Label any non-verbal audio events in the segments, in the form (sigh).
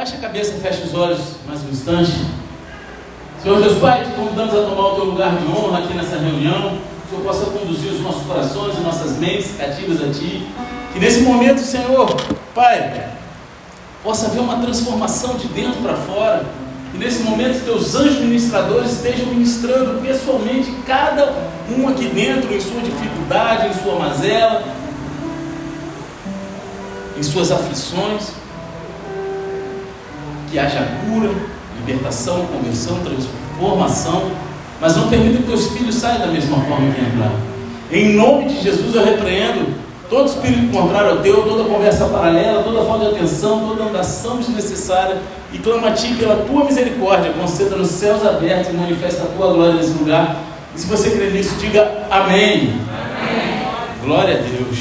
Baixa a cabeça, fecha os olhos mais um instante. Senhor Deus Pai, te convidamos a tomar o teu lugar de honra aqui nessa reunião. Que Senhor possa conduzir os nossos corações e nossas mentes cativas a Ti. Que nesse momento, Senhor, Pai, possa haver uma transformação de dentro para fora. Que nesse momento teus anjos ministradores estejam ministrando pessoalmente cada um aqui dentro, em sua dificuldade, em sua mazela, em suas aflições. Que haja cura, libertação, conversão, transformação. Mas não permita que teus filhos saiam da mesma forma que entraram. Em nome de Jesus eu repreendo todo espírito contrário ao teu, toda conversa paralela, toda falta de atenção, toda andação desnecessária, e clama a ti pela tua misericórdia, conceda nos céus abertos e manifesta a tua glória nesse lugar. E se você crê nisso, diga amém. amém. Glória a Deus.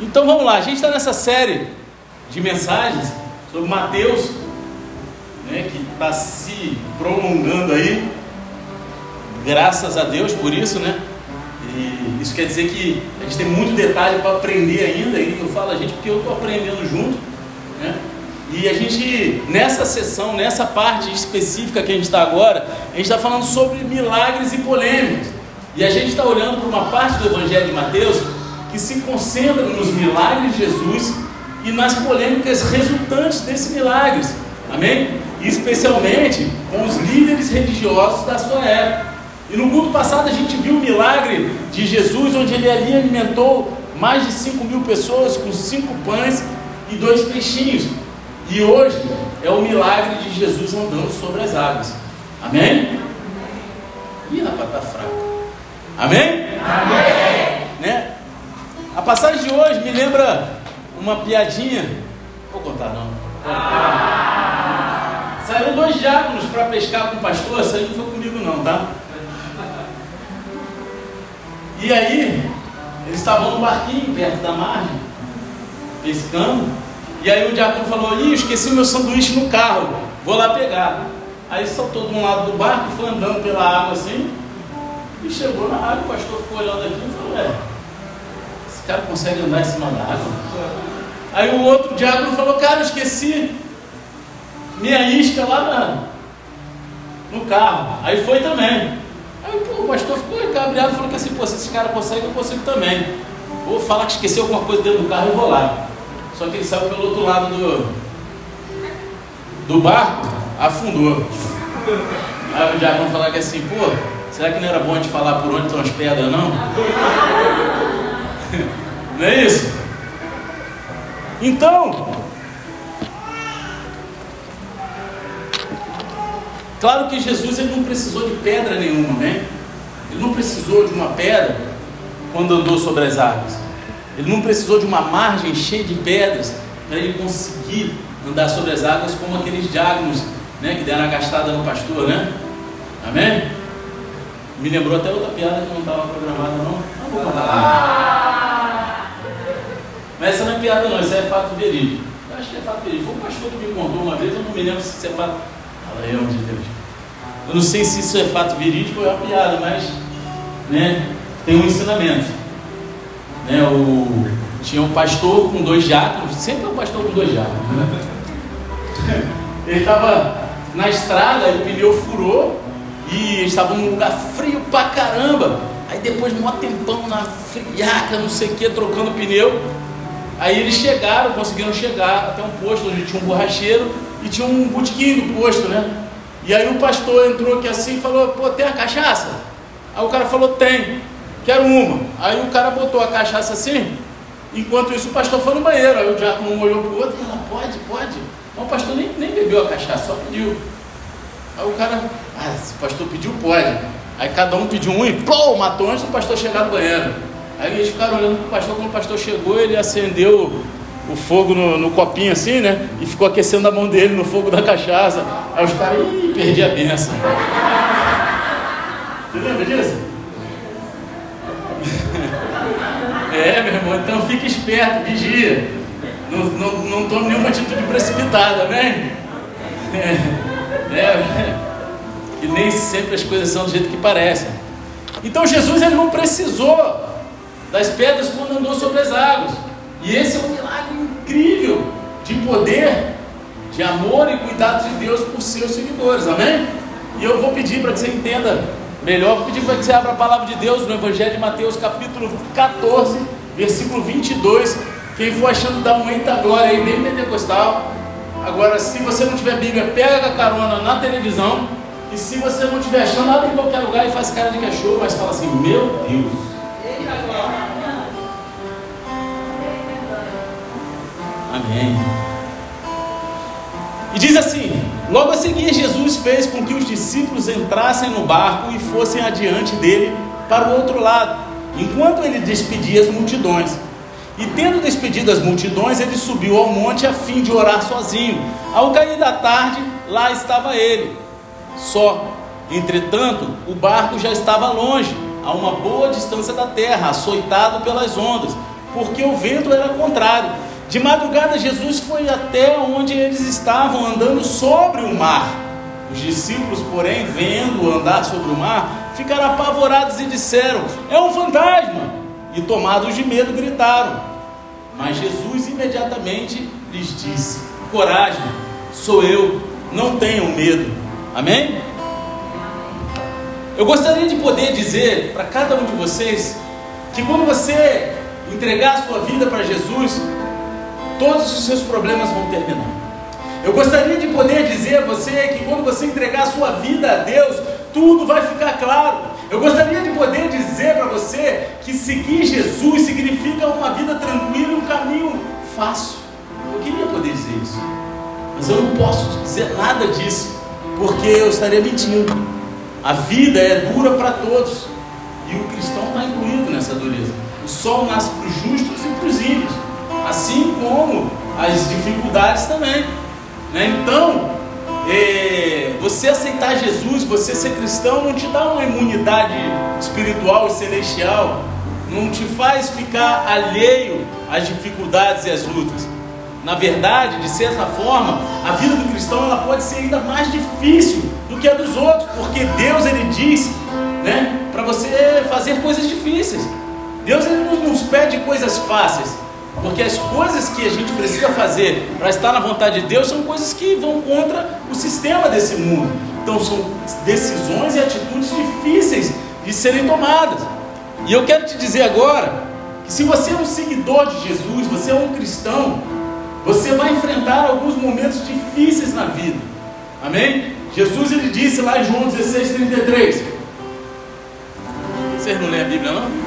Então vamos lá, a gente está nessa série de mensagens sobre Mateus, né, que está se prolongando aí. Graças a Deus por isso, né? E isso quer dizer que a gente tem muito detalhe para aprender ainda, e eu falo a gente porque eu estou aprendendo junto, né? E a gente, nessa sessão, nessa parte específica que a gente está agora, a gente está falando sobre milagres e polêmicas. E a gente está olhando para uma parte do Evangelho de Mateus que se concentra nos milagres de Jesus e nas polêmicas resultantes desses milagres. Amém? Especialmente com os líderes religiosos da sua época. E no culto passado a gente viu o milagre de Jesus, onde ele ali alimentou mais de 5 mil pessoas com cinco pães e dois peixinhos. E hoje é o milagre de Jesus andando sobre as águas. Amém? Ih, rapaz, está fraco. Amém? Amém. Né? A passagem de hoje me lembra uma piadinha. Vou contar não. Ah. Saíram dois diáconos para pescar com o pastor. Isso aí não foi comigo não, tá? E aí, eles estavam no barquinho perto da margem, pescando. E aí o diácono falou: Ih, esqueci meu sanduíche no carro, vou lá pegar. Aí saltou de um lado do barco, foi andando pela água assim, e chegou na água. O pastor ficou olhando aqui e falou: É, cara consegue andar em cima da água? Aí o outro diácono falou: Cara, esqueci minha isca lá na, no carro. Aí foi também. Aí pô, o pastor ficou cabreado e falou que assim, pô, se esse cara consegue, eu consigo também. Vou falar que esqueceu alguma coisa dentro do carro e vou lá. Só que ele saiu pelo outro lado do, do barco, afundou. Aí o diácono falar que assim, pô, será que não era bom a gente falar por onde estão as pedras, não? (laughs) não é isso? Então, Claro que Jesus ele não precisou de pedra nenhuma, né? Ele não precisou de uma pedra quando andou sobre as águas. Ele não precisou de uma margem cheia de pedras para ele conseguir andar sobre as águas como aqueles diáconos né, que deram a gastada no pastor, né? Amém? Me lembrou até outra piada que não estava programada, não? Não vou contar. Mas essa não é piada, não, isso é fato verídico. Eu acho que é fato verídico. Um pastor que me contou uma vez, eu não me lembro se é fato. Fala aí, homem de Deus. Eu não sei se isso é fato verídico ou é uma piada, mas né, tem um ensinamento. Né, o, tinha um pastor com dois diáconos, sempre é um pastor com dois diáconos. Né? (laughs) Ele estava na estrada, o pneu furou e eles estavam num lugar frio pra caramba. Aí depois de um tempão na friaca, não sei o que, trocando pneu. Aí eles chegaram, conseguiram chegar até um posto onde tinha um borracheiro e tinha um botequim do posto, né? E aí o pastor entrou aqui assim e falou, pô, tem a cachaça? Aí o cara falou, tem, quero uma. Aí o cara botou a cachaça assim, enquanto isso o pastor foi no banheiro. Aí o diácono um olhou para o outro e falou, pode, pode. Mas o pastor nem, nem bebeu a cachaça, só pediu. Aí o cara, ah, se o pastor pediu, pode. Aí cada um pediu um e pô, matou antes do pastor chegar no banheiro. Aí eles ficaram olhando para o pastor, quando o pastor chegou, ele acendeu o fogo no, no, copinho assim, né? E ficou aquecendo a mão dele no fogo da cachaça. Aí os caras, ih, perdi a benção. Você lembra disso? (laughs) é, meu irmão, então fique esperto, vigia. Não, não, não tome nenhuma atitude precipitada, amém? É, é, e nem sempre as coisas são do jeito que parecem. Então Jesus ele não precisou das pedras quando andou sobre as águas. E esse é um milagre incrível de poder de amor e cuidado de Deus por seus seguidores, amém? E eu vou pedir para que você entenda melhor, vou pedir para que você abra a palavra de Deus no Evangelho de Mateus, capítulo 14, versículo 22. Quem for achando dar um eita glória aí, bem pentecostal. Agora, se você não tiver Bíblia, pega a carona na televisão. E se você não estiver achando, abre em qualquer lugar e faz cara de que é mas fala assim: Meu Deus. Amém. E diz assim: Logo a seguir, Jesus fez com que os discípulos entrassem no barco e fossem adiante dele para o outro lado, enquanto ele despedia as multidões. E tendo despedido as multidões, ele subiu ao monte a fim de orar sozinho. Ao cair da tarde, lá estava ele, só. Entretanto, o barco já estava longe, a uma boa distância da terra, açoitado pelas ondas, porque o vento era contrário. De madrugada, Jesus foi até onde eles estavam, andando sobre o mar. Os discípulos, porém, vendo andar sobre o mar, ficaram apavorados e disseram: É um fantasma! e tomados de medo gritaram. Mas Jesus imediatamente lhes disse: Coragem, sou eu, não tenham medo. Amém? Eu gostaria de poder dizer para cada um de vocês que quando você entregar a sua vida para Jesus, todos os seus problemas vão terminar. Eu gostaria de poder dizer a você que quando você entregar a sua vida a Deus, tudo vai ficar claro. Eu gostaria de poder dizer para você que seguir Jesus significa uma vida tranquila e um caminho fácil. Eu queria poder dizer isso, mas eu não posso dizer nada disso, porque eu estaria mentindo. A vida é dura para todos e o cristão está incluído nessa dureza. O sol nasce para os justos e para os ímpios, assim como as dificuldades também. Né? Então, é, você aceitar Jesus, você ser cristão, não te dá uma imunidade espiritual e celestial, não te faz ficar alheio às dificuldades e às lutas. Na verdade, de certa forma, a vida do cristão ela pode ser ainda mais difícil do que a dos outros, porque Deus ele diz, né, para você fazer coisas difíceis. Deus ele não nos pede coisas fáceis. Porque as coisas que a gente precisa fazer para estar na vontade de Deus são coisas que vão contra o sistema desse mundo. Então são decisões e atitudes difíceis de serem tomadas. E eu quero te dizer agora que se você é um seguidor de Jesus, você é um cristão, você vai enfrentar alguns momentos difíceis na vida. Amém? Jesus ele disse lá em João 16:33. Vocês não lêem a Bíblia não?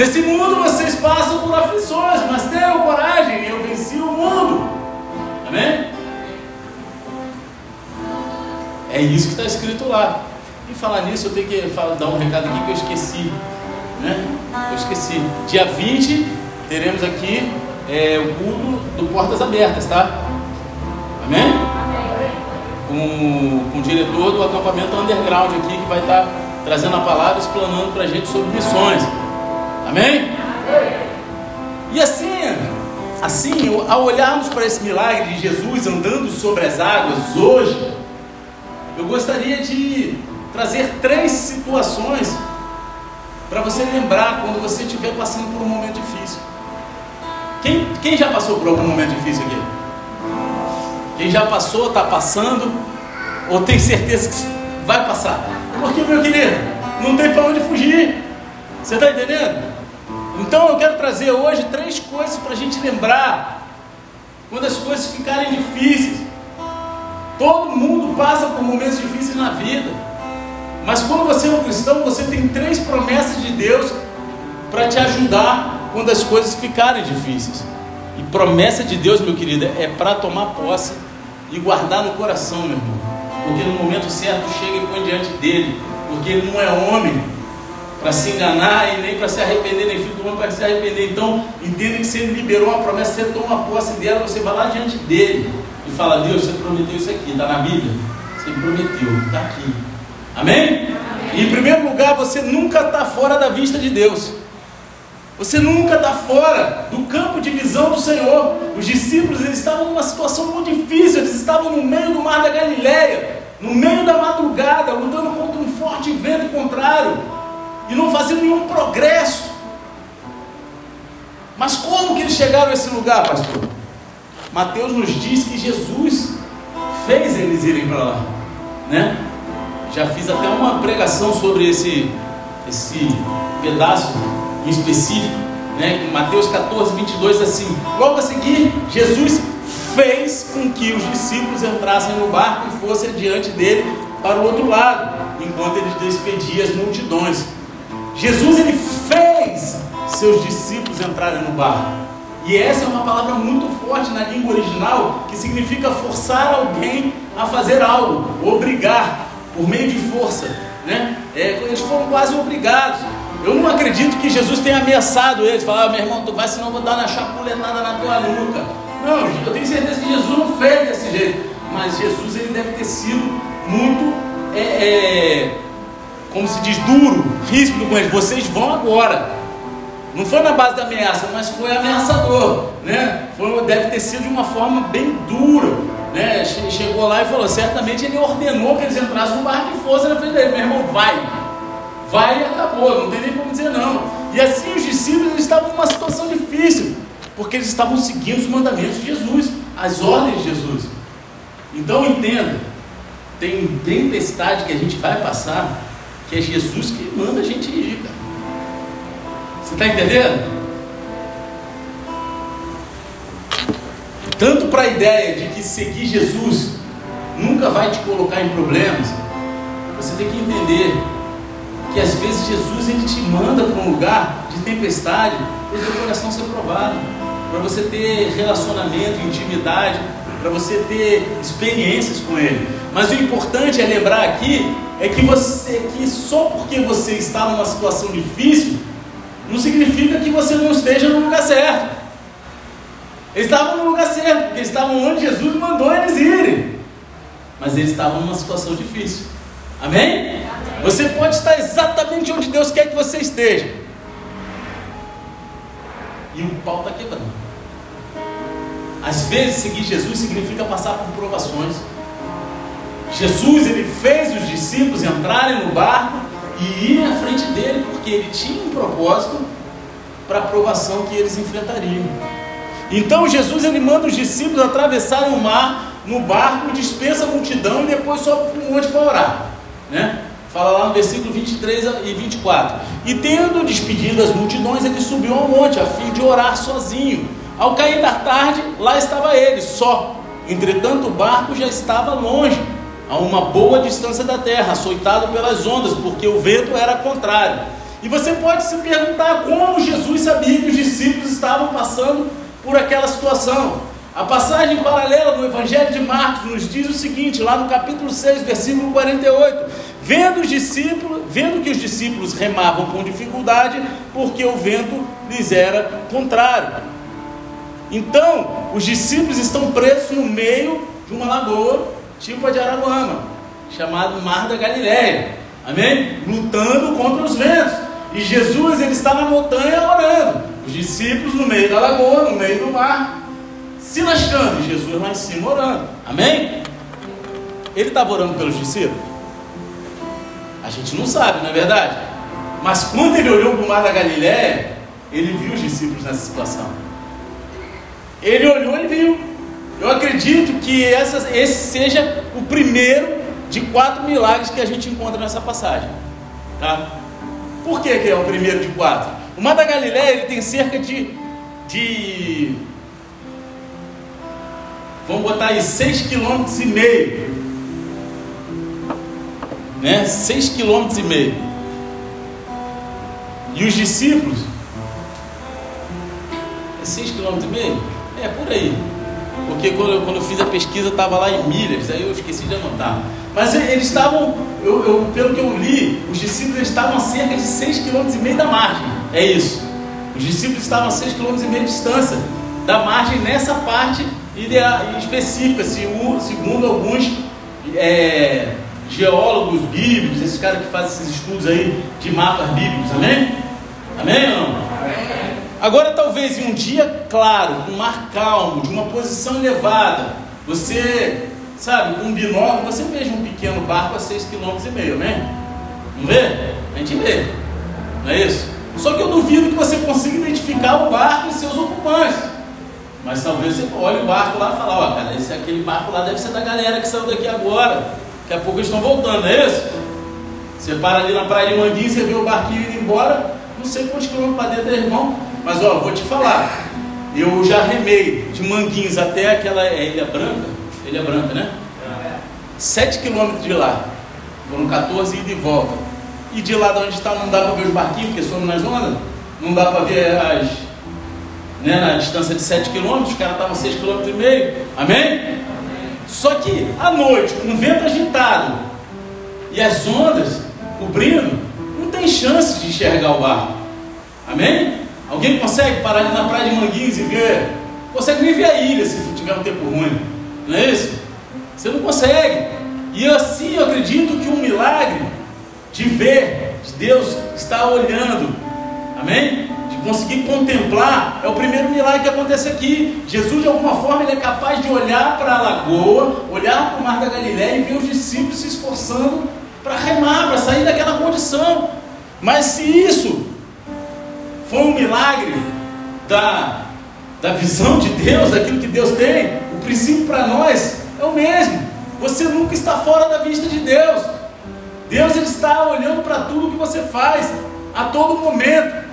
Nesse mundo vocês passam por aflições, mas tenham coragem, eu venci o mundo. Amém? É isso que está escrito lá. E falar nisso, eu tenho que dar um recado aqui que eu esqueci. Né? Eu esqueci. Dia 20 teremos aqui é, o culto do Portas Abertas, tá? Amém? Com, com o diretor do acampamento underground aqui que vai estar tá trazendo a palavra, explanando para a gente sobre missões. Amém? E assim, assim, ao olharmos para esse milagre de Jesus andando sobre as águas hoje, eu gostaria de trazer três situações para você lembrar quando você estiver passando por um momento difícil. Quem, quem já passou por algum momento difícil aqui? Quem já passou, está passando, ou tem certeza que vai passar? Porque, meu querido, não tem para onde fugir. Você está entendendo? Então eu quero trazer hoje três coisas para a gente lembrar quando as coisas ficarem difíceis. Todo mundo passa por momentos difíceis na vida. Mas quando você é um cristão, você tem três promessas de Deus para te ajudar quando as coisas ficarem difíceis. E promessa de Deus, meu querido, é para tomar posse e guardar no coração, meu irmão. Porque no momento certo chega e põe diante dele. Porque ele não é homem para se enganar e nem para se arrepender, nem filho do homem para se arrepender. Então, entenda que se ele liberou uma promessa, você toma posse dela, você vai lá diante dele e fala: Deus, você prometeu isso aqui, está na Bíblia? Você prometeu, está aqui. Amém? Amém? E, em primeiro lugar, você nunca está fora da vista de Deus. Você nunca está fora do campo de visão do Senhor. Os discípulos eles estavam numa situação muito difícil, eles estavam no meio do mar da Galileia, no meio da madrugada, lutando contra um forte vento contrário e não faziam nenhum progresso. Mas como que eles chegaram a esse lugar, pastor? Mateus nos diz que Jesus fez eles irem para lá, né? Já fiz até uma pregação sobre esse, esse pedaço em específico, né? Em Mateus 14, 22, assim: Logo a seguir, Jesus fez com que os discípulos entrassem no barco e fossem adiante dele para o outro lado, enquanto ele despedia as multidões. Jesus ele fez seus discípulos entrarem no barco. E essa é uma palavra muito forte na língua original, que significa forçar alguém a fazer algo, obrigar, por meio de força. Né? É, eles foram quase obrigados. Eu não acredito que Jesus tenha ameaçado eles, falar, ah, meu irmão, tu vai, senão eu vou dar na chapuletada na tua nuca. Não, eu tenho certeza que Jesus não fez desse jeito. Mas Jesus ele deve ter sido muito, é, é, como se diz, duro, ríspido com eles. Vocês vão agora. Não foi na base da ameaça, mas foi ameaçador, né? Foi, deve ter sido de uma forma bem dura, né? Chegou lá e falou, certamente ele ordenou que eles entrassem no barco e fossem na frente dele. Meu irmão, vai, vai e acabou, não tem nem como dizer não. E assim os discípulos estavam numa situação difícil, porque eles estavam seguindo os mandamentos de Jesus, as ordens de Jesus. Então entenda, tem tempestade que a gente vai passar, que é Jesus que manda a gente ir, cara. Você está entendendo? Tanto para a ideia de que seguir Jesus nunca vai te colocar em problemas, você tem que entender que às vezes Jesus ele te manda para um lugar de tempestade para o teu coração ser provado, para você ter relacionamento, intimidade, para você ter experiências com Ele. Mas o importante é lembrar aqui é que você que só porque você está numa situação difícil não significa que você não esteja no lugar certo. Eles estavam no lugar certo, porque eles estavam onde Jesus mandou eles irem. Mas eles estavam numa situação difícil. Amém? Amém? Você pode estar exatamente onde Deus quer que você esteja. E o pau está quebrando. Às vezes seguir Jesus significa passar por provações. Jesus ele fez os discípulos entrarem no barco e ir à frente dele, porque ele tinha um propósito para a provação que eles enfrentariam. Então Jesus ele manda os discípulos atravessarem o mar no barco, dispensa a multidão e depois sobe para o monte para orar. Né? Fala lá no versículo 23 e 24. E tendo despedido as multidões, ele subiu ao monte a fim de orar sozinho. Ao cair da tarde, lá estava ele, só. Entretanto, o barco já estava longe a uma boa distância da terra, açoitado pelas ondas, porque o vento era contrário. E você pode se perguntar como Jesus sabia que os discípulos estavam passando por aquela situação. A passagem paralela no Evangelho de Marcos nos diz o seguinte, lá no capítulo 6, versículo 48: Vendo os discípulos, vendo que os discípulos remavam com dificuldade, porque o vento lhes era contrário. Então, os discípulos estão presos no meio de uma lagoa tipo de Araruama, chamado Mar da Galileia. Amém? Lutando contra os ventos. E Jesus ele está na montanha orando. Os discípulos no meio da lagoa, no meio do mar, se lascando. E Jesus lá em cima orando. Amém? Ele estava orando pelos discípulos? A gente não sabe, não é verdade? Mas quando ele olhou para o mar da Galileia, ele viu os discípulos nessa situação. Ele olhou e viu. Eu acredito que essa, esse seja o primeiro de quatro milagres que a gente encontra nessa passagem. Tá? Por que, que é o primeiro de quatro? O Mar da Galileia ele tem cerca de, de vamos botar aí seis quilômetros e meio, né? Seis quilômetros e meio. E os discípulos é seis quilômetros e meio? É por aí. Porque quando eu, quando eu fiz a pesquisa estava lá em milhas, aí eu esqueci de anotar. Mas eles estavam, eu, eu, pelo que eu li, os discípulos estavam a cerca de 6,5 km da margem. É isso. Os discípulos estavam a 6,5 km de distância da margem nessa parte específica, segundo alguns é, geólogos bíblicos, esses caras que fazem esses estudos aí de mapas bíblicos, amém? Amém ou não? Amém. Agora, talvez em um dia claro, com um mar calmo, de uma posição elevada, você, sabe, com um binóculo, você veja um pequeno barco a 6,5 km, né? Não vê? A gente vê, não é isso? Só que eu duvido que você consiga identificar o barco e seus ocupantes. Mas talvez você olhe o barco lá e fale, ó, cara, esse, aquele barco lá deve ser da galera que saiu daqui agora. Daqui a pouco eles estão voltando, não é isso? Você para ali na praia de Manguinhos, você vê o barquinho indo embora, não sei quantos quilômetros para dentro, irmão, mas ó, vou te falar, eu já remei de Manguinhos até aquela é Ilha Branca, Ilha Branca, né? Sete quilômetros de lá, foram 14 ida e volta. E de lá de onde está não dá para ver os barquinhos, porque somos nas ondas, não dá para ver as, né, na distância de 7 quilômetros, os caras estavam 6 quilômetros e meio, amém? Só que à noite, com o vento agitado e as ondas cobrindo, não tem chance de enxergar o barco, amém? Alguém consegue parar ali na praia de Manguinhos e ver? Consegue nem ver a ilha se tiver um tempo ruim, não é isso? Você não consegue. E assim eu acredito que um milagre de ver, de Deus estar olhando, amém? conseguir contemplar, é o primeiro milagre que acontece aqui. Jesus, de alguma forma, ele é capaz de olhar para a lagoa, olhar para o mar da Galiléia e ver os discípulos se esforçando para remar, para sair daquela condição. Mas se isso foi um milagre da, da visão de Deus, daquilo que Deus tem, o princípio para nós é o mesmo. Você nunca está fora da vista de Deus. Deus ele está olhando para tudo que você faz, a todo momento.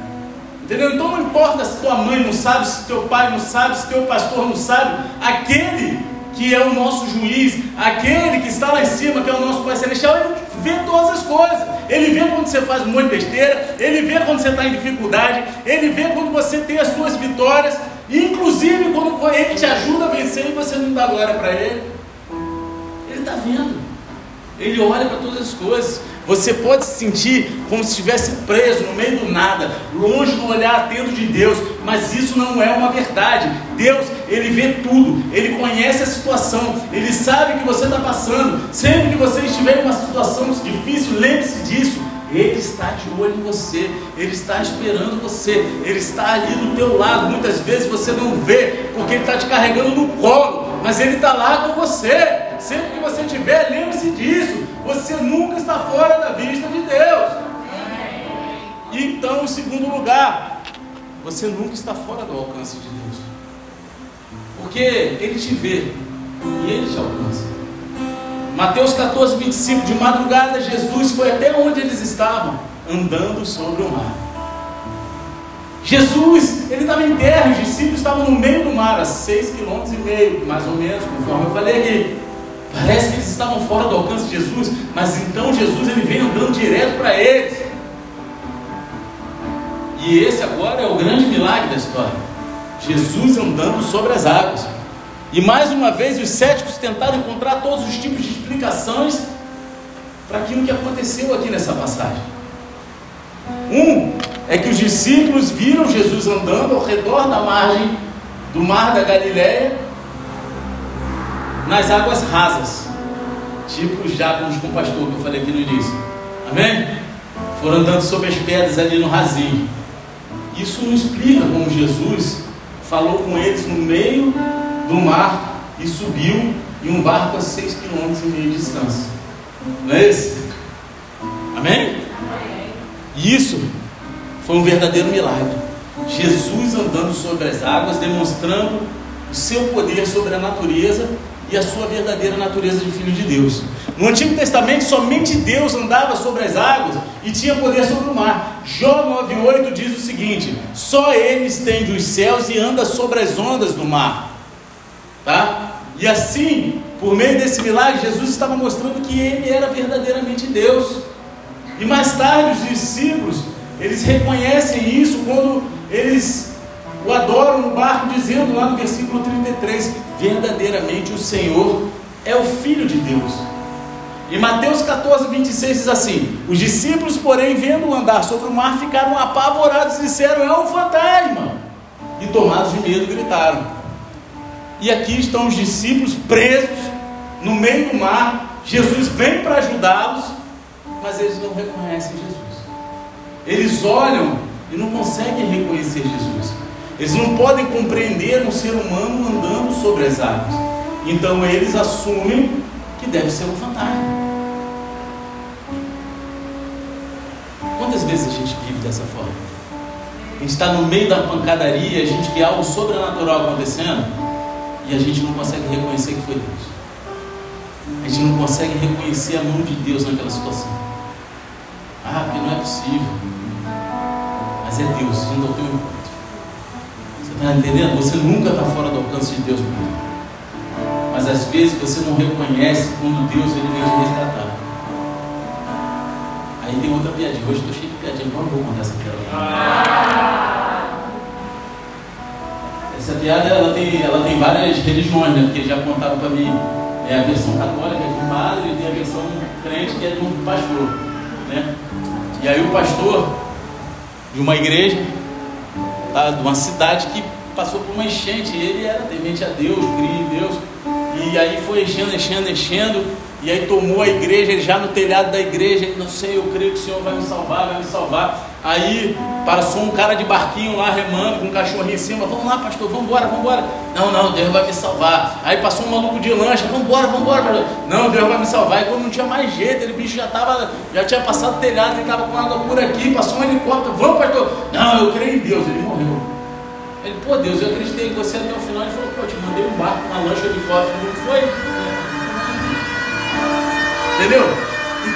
Entendeu? Então não importa se tua mãe não sabe, se teu pai não sabe, se teu pastor não sabe, aquele que é o nosso juiz, aquele que está lá em cima, que é o nosso Pai Celestial, ele vê todas as coisas. Ele vê quando você faz um monte de besteira, ele vê quando você está em dificuldade, ele vê quando você tem as suas vitórias, inclusive quando ele te ajuda a vencer e você não dá glória para ele. Ele está vendo. Ele olha para todas as coisas. Você pode se sentir como se estivesse preso no meio do nada, longe do olhar atento de Deus, mas isso não é uma verdade. Deus, Ele vê tudo, Ele conhece a situação, Ele sabe o que você está passando. Sempre que você estiver em uma situação difícil, lembre-se disso. Ele está de olho em você, Ele está esperando você, Ele está ali do teu lado. Muitas vezes você não vê, porque Ele está te carregando no colo, mas Ele está lá com você. Sempre que você estiver, lembre-se disso. Você nunca está fora da vista de Deus. Então, em segundo lugar, você nunca está fora do alcance de Deus. Porque Ele te vê e Ele te alcança. Mateus 14, 25, de madrugada Jesus foi até onde eles estavam, andando sobre o mar. Jesus, ele estava em terra, os discípulos estavam no meio do mar, a seis quilômetros e meio, mais ou menos, conforme eu falei aqui. Parece que eles estavam fora do alcance de Jesus, mas então Jesus ele vem andando direto para eles. E esse agora é o grande milagre da história. Jesus andando sobre as águas. E mais uma vez os céticos tentaram encontrar todos os tipos de explicações para aquilo que aconteceu aqui nessa passagem. Um é que os discípulos viram Jesus andando ao redor da margem do mar da Galileia nas águas rasas, tipo os diáconos com o pastor que eu falei aqui no início. Amém? Foram andando sobre as pedras ali no rasinho. Isso não explica como Jesus falou com eles no meio do mar e subiu em um barco a seis quilômetros e meio de distância. Não é isso? Amém? E isso foi um verdadeiro milagre. Jesus andando sobre as águas, demonstrando o seu poder sobre a natureza e a sua verdadeira natureza de filho de Deus. No Antigo Testamento, somente Deus andava sobre as águas e tinha poder sobre o mar. Jó 9,8 diz o seguinte: só Ele estende os céus e anda sobre as ondas do mar. Tá? E assim, por meio desse milagre, Jesus estava mostrando que Ele era verdadeiramente Deus. E mais tarde, os discípulos, eles reconhecem isso quando eles o adoram no barco, dizendo lá no versículo 33: verdadeiramente o Senhor é o Filho de Deus. Em Mateus 14, 26 diz assim: Os discípulos, porém, vendo-o andar sobre o mar, ficaram apavorados e disseram: É um fantasma. E tomados de medo, gritaram. E aqui estão os discípulos presos no meio do mar. Jesus vem para ajudá-los, mas eles não reconhecem Jesus. Eles olham e não conseguem reconhecer Jesus. Eles não podem compreender um ser humano andando sobre as águas. Então eles assumem que deve ser um fantasma. Quantas vezes a gente vive dessa forma? A gente está no meio da pancadaria, a gente vê algo sobrenatural acontecendo e a gente não consegue reconhecer que foi Deus. A gente não consegue reconhecer a mão de Deus naquela situação. Ah, porque não é possível. Mas é Deus, indo ao teu encontro. Está entendendo? Você nunca está fora do alcance de Deus, Mas às vezes você não reconhece quando Deus ele vem te resgatar. Aí tem outra piadinha. Hoje estou cheio de piadinha, não vou contar essa piada. Essa piada ela tem, ela tem várias religiões, né? Porque já contaram para mim é a versão católica de um padre e tem a versão crente que é de um pastor. Né? E aí o pastor de uma igreja, de uma cidade que passou por uma enchente, ele era temente a Deus, cria em Deus, e aí foi enchendo, enchendo, enchendo, e aí tomou a igreja, ele já no telhado da igreja, ele não sei, eu creio que o Senhor vai me salvar, vai me salvar. Aí passou um cara de barquinho lá remando com um cachorrinho em cima, vamos lá, pastor, vamos embora, vamos embora. Não, não, Deus vai me salvar. Aí passou um maluco de lancha, vamos embora, vamos embora, pastor. Não, Deus vai me salvar. E quando não tinha mais jeito, ele bicho já tava, já tinha passado o telhado, ele estava com água por aqui, passou um helicóptero, vamos, pastor. Não, eu creio em Deus, ele morreu. Ele, pô, Deus, eu acreditei em você até o final. Ele falou, pô, eu te mandei um barco, uma lancha, um helicóptero, não foi? Entendeu?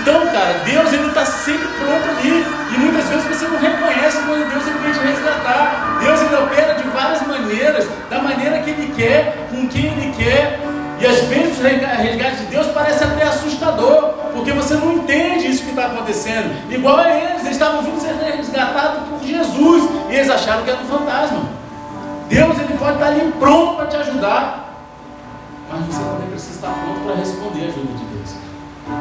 Então, cara, Deus ele está sempre pronto ali. E muitas vezes você não reconhece quando Deus ele vem te resgatar. Deus ele opera de várias maneiras, da maneira que Ele quer, com quem Ele quer. E às vezes o resgate de Deus parece até assustador, porque você não entende isso que está acontecendo. Igual a eles, eles estavam vindo ser resgatados por Jesus e eles acharam que era um fantasma. Deus ele pode estar ali pronto para te ajudar, mas você também precisa estar pronto para responder a ajuda de Deus.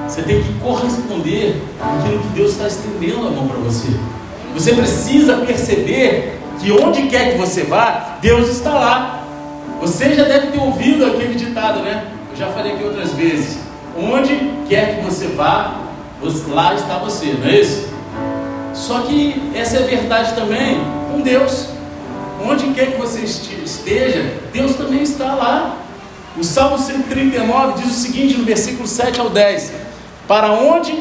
Você tem que corresponder àquilo que Deus está estendendo a mão para você. Você precisa perceber que onde quer que você vá, Deus está lá. Você já deve ter ouvido aquele ditado, né? Eu já falei aqui outras vezes. Onde quer que você vá, lá está você, não é isso? Só que essa é a verdade também com Deus. Onde quer que você esteja, Deus também está lá. O Salmo 139 diz o seguinte no versículo 7 ao 10: Para onde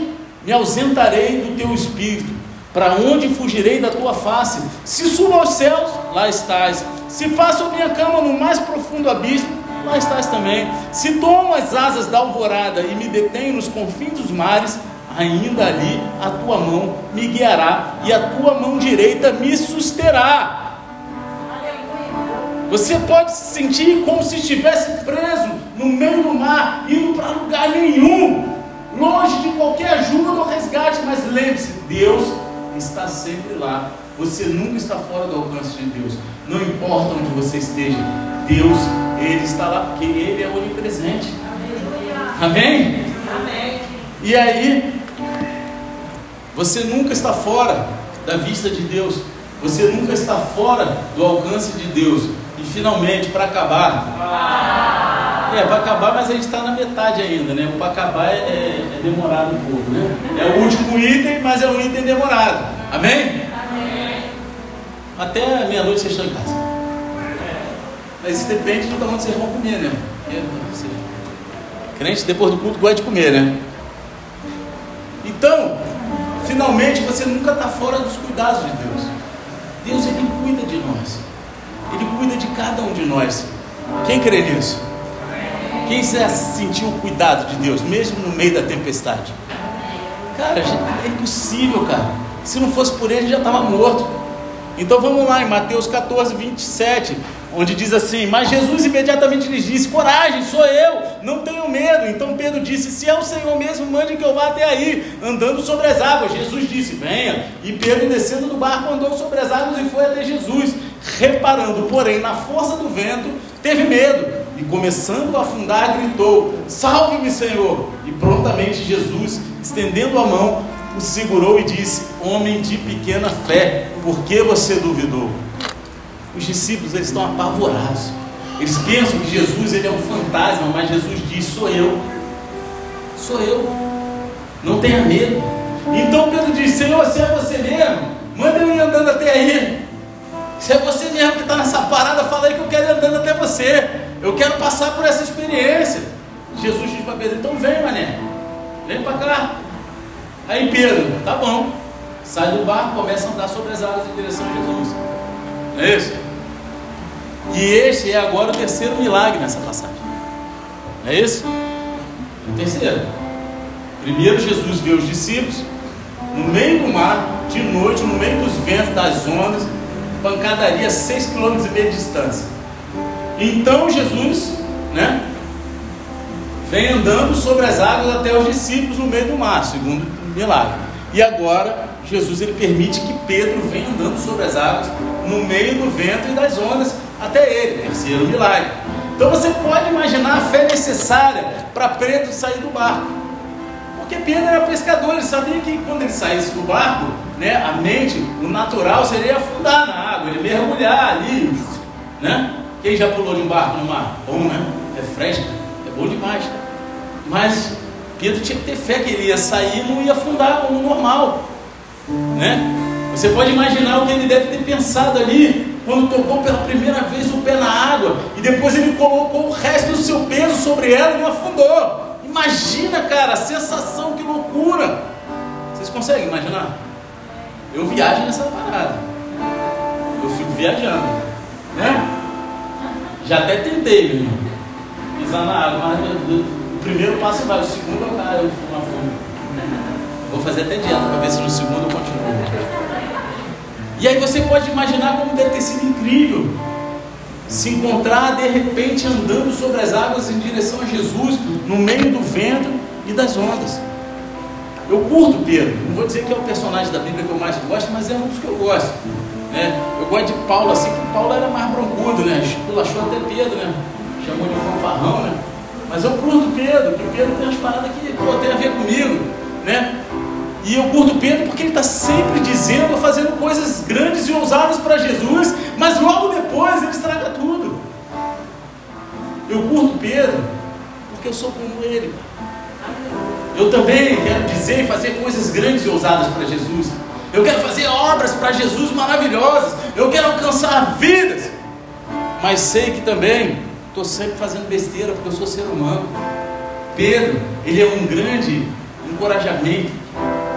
me ausentarei do teu espírito? Para onde fugirei da tua face? Se subo aos céus, lá estás. Se faço a minha cama no mais profundo abismo, lá estás também. Se tomo as asas da alvorada e me detenho nos confins dos mares, ainda ali a tua mão me guiará e a tua mão direita me susterá. Você pode se sentir como se estivesse preso no meio do mar, indo para lugar nenhum, longe de qualquer ajuda ou resgate, mas lembre-se, Deus está sempre lá. Você nunca está fora do alcance de Deus. Não importa onde você esteja, Deus, Ele está lá porque Ele é onipresente. Amém? Amém. E aí, você nunca está fora da vista de Deus. Você nunca está fora do alcance de Deus. Finalmente, para acabar. É, para acabar, mas a gente está na metade ainda, né? Para acabar é, é, é, demorado um pouco, né? É o último item, mas é um item demorado. Amém? Amém. Até meia-noite vocês estão em casa. Mas isso depende de onde vocês vão comer, né? Crente, depois do culto, gosta de comer, né? Então, finalmente você nunca está fora dos cuidados de Deus. Deus, Ele cuida de nós. Ele cuida de cada um de nós. Quem crê nisso? Quem já sentiu o cuidado de Deus, mesmo no meio da tempestade? Cara, é impossível, cara. Se não fosse por ele, já estava morto. Então vamos lá, em Mateus 14, 27, onde diz assim: Mas Jesus imediatamente lhes disse: Coragem, sou eu, não tenho medo. Então Pedro disse: Se é o Senhor mesmo, mande que eu vá até aí, andando sobre as águas. Jesus disse: Venha. E Pedro, descendo do barco, andou sobre as águas e foi até Jesus. Reparando, porém, na força do vento, teve medo e, começando a afundar, gritou: Salve-me, Senhor! E prontamente Jesus, estendendo a mão, o segurou e disse: Homem de pequena fé, por que você duvidou? Os discípulos eles estão apavorados. Eles pensam que Jesus ele é um fantasma, mas Jesus diz: Sou eu. Sou eu. Não tenha medo. Então Pedro diz: Senhor, se é você mesmo, manda eu ir andando até aí. Se é você mesmo que está nessa parada, fala aí que eu quero ir andando até você. Eu quero passar por essa experiência. Jesus diz para Pedro: Então vem, mané. Vem para cá. Aí Pedro: Tá bom. sai do barco, começa a andar sobre as águas em direção a Jesus. Não é isso? E este é agora o terceiro milagre nessa passagem. Não é isso? O terceiro. Primeiro Jesus vê os discípulos no meio do mar, de noite, no meio dos ventos, das ondas, pancadaria a 6,5 km de distância. Então Jesus, né, vem andando sobre as águas até os discípulos no meio do mar, segundo milagre. E agora Jesus ele permite que Pedro venha andando sobre as águas no meio do vento e das ondas até ele, terceiro milagre. Então você pode imaginar a fé necessária para Pedro sair do barco. Porque Pedro era pescador, ele sabia que quando ele saísse do barco, né, a mente, o natural seria afundar na água, ele mergulhar ali, né? Quem já pulou de um barco no mar? Bom, né? É fresco, é bom demais. Mas Pedro tinha que ter fé que ele ia sair e não ia afundar como normal, né? Você pode imaginar o que ele deve ter pensado ali quando tocou pela primeira vez o pé na água e depois ele colocou o resto do seu peso sobre ela e não afundou. Imagina, cara, a sensação, que loucura! Vocês conseguem imaginar? Eu viajo nessa parada. Eu fico viajando, né? Já até tentei, meu irmão, pisar na água, mas o primeiro passo vai, o segundo eu caio na fome. Vou fazer até dieta para ver se no segundo eu continuo. E aí você pode imaginar como deve ter sido incrível se encontrar de repente andando sobre as águas em direção a Jesus, no meio do vento e das ondas. Eu curto Pedro, não vou dizer que é o personagem da Bíblia que eu mais gosto, mas é um dos que eu gosto. Né? Eu gosto de Paulo, assim que Paulo era mais broncudo, né? Esculachou até Pedro, né? Chamou de fanfarrão, né? Mas eu curto Pedro, porque Pedro tem umas paradas que pô, tem a ver comigo, né? E eu curto Pedro porque ele está sempre dizendo, fazendo coisas grandes e ousadas para Jesus, mas logo depois ele estraga tudo. Eu curto Pedro porque eu sou como ele. Eu também quero dizer e fazer coisas grandes e ousadas para Jesus. Eu quero fazer obras para Jesus maravilhosas. Eu quero alcançar vidas. Mas sei que também estou sempre fazendo besteira porque eu sou ser humano. Pedro, ele é um grande encorajamento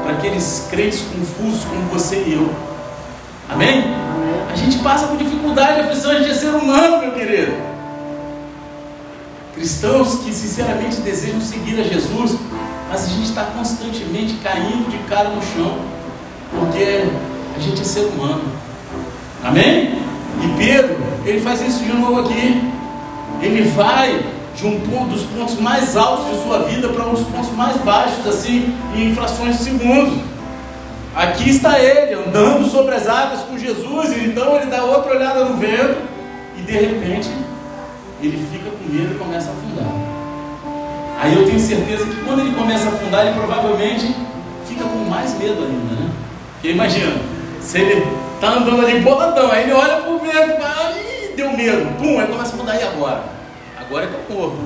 para aqueles crentes confusos como você e eu. Amém? A gente passa por dificuldade, aflição, a gente é ser humano, meu querido. Cristãos que sinceramente desejam seguir a Jesus, mas a gente está constantemente caindo de cara no chão, porque a gente é ser humano. Amém? E Pedro, ele faz isso de novo aqui. Ele vai de um ponto, dos pontos mais altos de sua vida para um dos pontos mais baixos, assim, em frações de segundos. Aqui está ele, andando sobre as águas com Jesus, e então ele dá outra olhada no vento, e de repente ele fica com medo e começa a afundar. Aí eu tenho certeza que quando ele começa a afundar, ele provavelmente fica com mais medo ainda, né? Porque imagina, se ele está andando ali boladão, aí ele olha para o vento, e deu medo, pum, aí começa a afundar, e agora? agora é que eu morro.